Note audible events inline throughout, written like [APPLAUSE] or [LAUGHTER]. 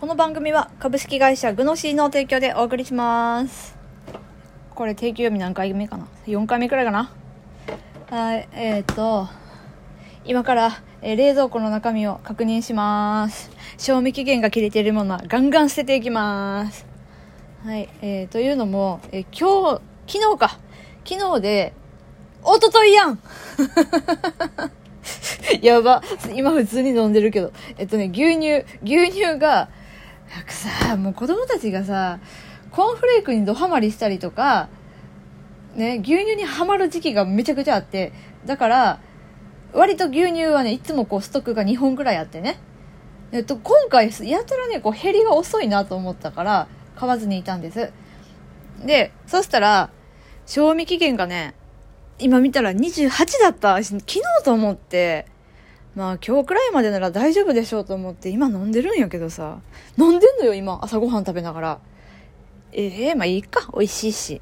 この番組は株式会社グノシーの提供でお送りします。これ定休読み何回目かな？4回目くらいかな？はいえっ、ー、と今から、えー冷蔵庫の中身を確認します。賞味期限が切れているものはガンガン捨てていきます。はいえー、というのも、えー今日昨日か。昨日で一昨日やん。[LAUGHS] やば。今普通に飲んでるけど。えっとね、牛乳、牛乳が、なんかさ、もう子供たちがさ、コーンフレークにドハマりしたりとか、ね、牛乳にはまる時期がめちゃくちゃあって、だから、割と牛乳はね、いつもこうストックが2本くらいあってね。えっと、今回、やたらね、こう減りが遅いなと思ったから、買わずにいたんです。で、そしたら、賞味期限がね、今見たら28だった。昨日と思って、まあ今日くらいまでなら大丈夫でしょうと思って今飲んでるんやけどさ。飲んでんのよ今、朝ごはん食べながら。ええまあいいか。美味しいし。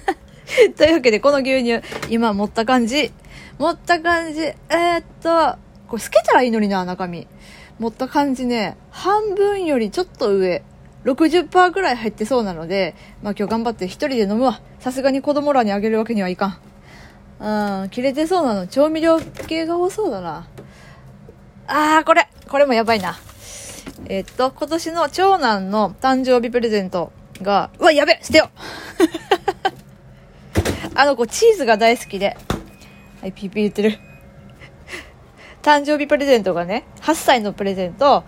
[LAUGHS] というわけでこの牛乳、今持った感じ。持った感じ。えー、っと、これ透けたらいいのにな、中身。持った感じね、半分よりちょっと上。60%くらい入ってそうなので、まあ今日頑張って一人で飲むわ。さすがに子供らにあげるわけにはいかん。うん、切れてそうなの。調味料系が多そうだな。あー、これこれもやばいな。えっと、今年の長男の誕生日プレゼントが、うわ、やべ捨てよ [LAUGHS] あの子、チーズが大好きで。はい、ピーピー言ってる。誕生日プレゼントがね、8歳のプレゼント、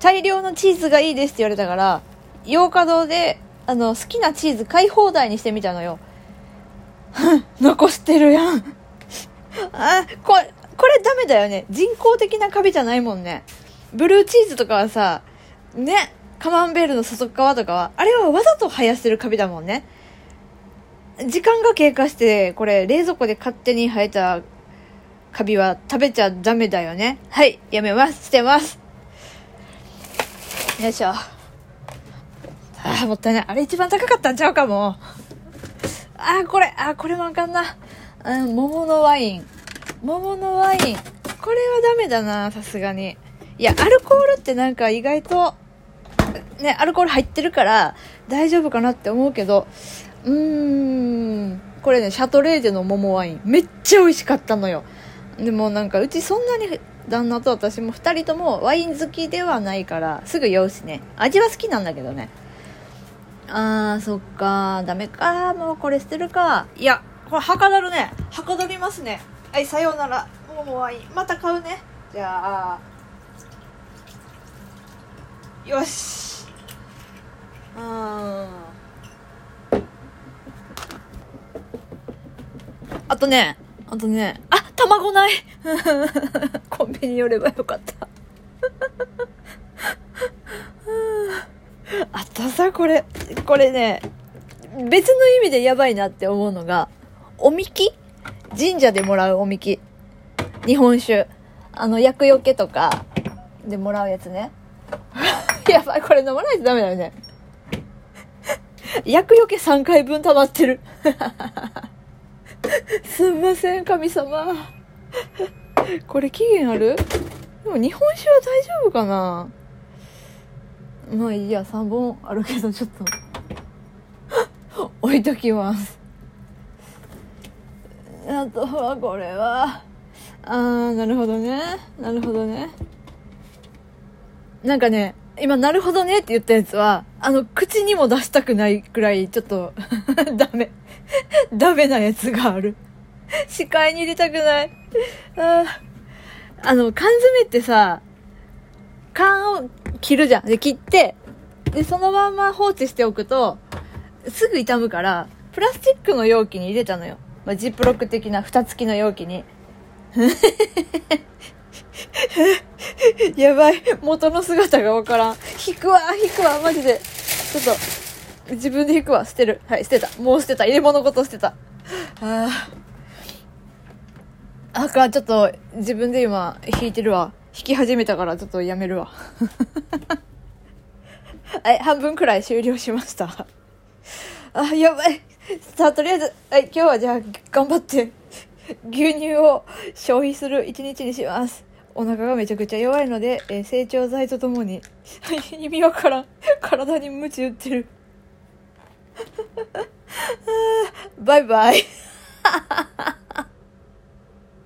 大量のチーズがいいですって言われたから、洋華堂で、あの、好きなチーズ買い放題にしてみたのよ。[LAUGHS] 残してるやん。[LAUGHS] あ、これ、これダメだよね。人工的なカビじゃないもんね。ブルーチーズとかはさ、ね、カマンベールの外側とかは、あれはわざと生やしてるカビだもんね。時間が経過して、これ冷蔵庫で勝手に生えたカビは食べちゃダメだよね。はい、やめます。捨てます。よいしょ。ああ、もったいない。あれ一番高かったんちゃうかも。あこれ、あこれもあかんな。うん、桃のワイン。桃のワイン。これはダメだな、さすがに。いや、アルコールってなんか意外と、ね、アルコール入ってるから大丈夫かなって思うけど、うーん、これね、シャトレーゼの桃ワイン。めっちゃ美味しかったのよ。でもなんか、うちそんなに旦那と私も二人ともワイン好きではないから、すぐ酔うしね。味は好きなんだけどね。あー、そっかダメかもうこれ捨てるか。いや、これはかどるね。はかどりますね。はい、さようなら。もうワイン。また買うね。じゃあ、よし。うん。あとね、あとね、あ、卵ない [LAUGHS] コンビニ寄ればよかった。[LAUGHS] あとさ、これ、これね、別の意味でやばいなって思うのが、おみき？神社でもらうおみき。日本酒。あの、厄除けとかでもらうやつね。[LAUGHS] やばい、これ飲まないとダメだよね。[LAUGHS] 厄除け3回分溜まってる。[LAUGHS] すんません、神様。これ期限ある？でも日本酒は大丈夫かな？まあいいや、3本あるけど、ちょっと、置いときます。あとは、これは、あー、なるほどね。なるほどね。なんかね、今、なるほどねって言ったやつは、あの、口にも出したくないくらい、ちょっと、[LAUGHS] ダメ。ダメなやつがある。視界に入れたくない。ああの、缶詰ってさ、缶を切るじゃん。で、切って、で、そのまま放置しておくと、すぐ傷むから、プラスチックの容器に入れたのよ。まあ、ジップロック的な蓋付きの容器に。[LAUGHS] やばい。元の姿がわからん。引くわ、引くわ、マジで。ちょっと、自分で引くわ、捨てる。はい、捨てた。もう捨てた。入れ物ごと捨てた。ああ。あか、ちょっと、自分で今、引いてるわ。引き始めたから、ちょっとやめるわ。[LAUGHS] はい、半分くらい終了しました。あ、やばい。さあ、とりあえず、はい、今日はじゃあ、頑張って、牛乳を消費する一日にします。お腹がめちゃくちゃ弱いので、えー成長剤とともに [LAUGHS] 意味わからん体に鞭打ってる [LAUGHS] バイバイ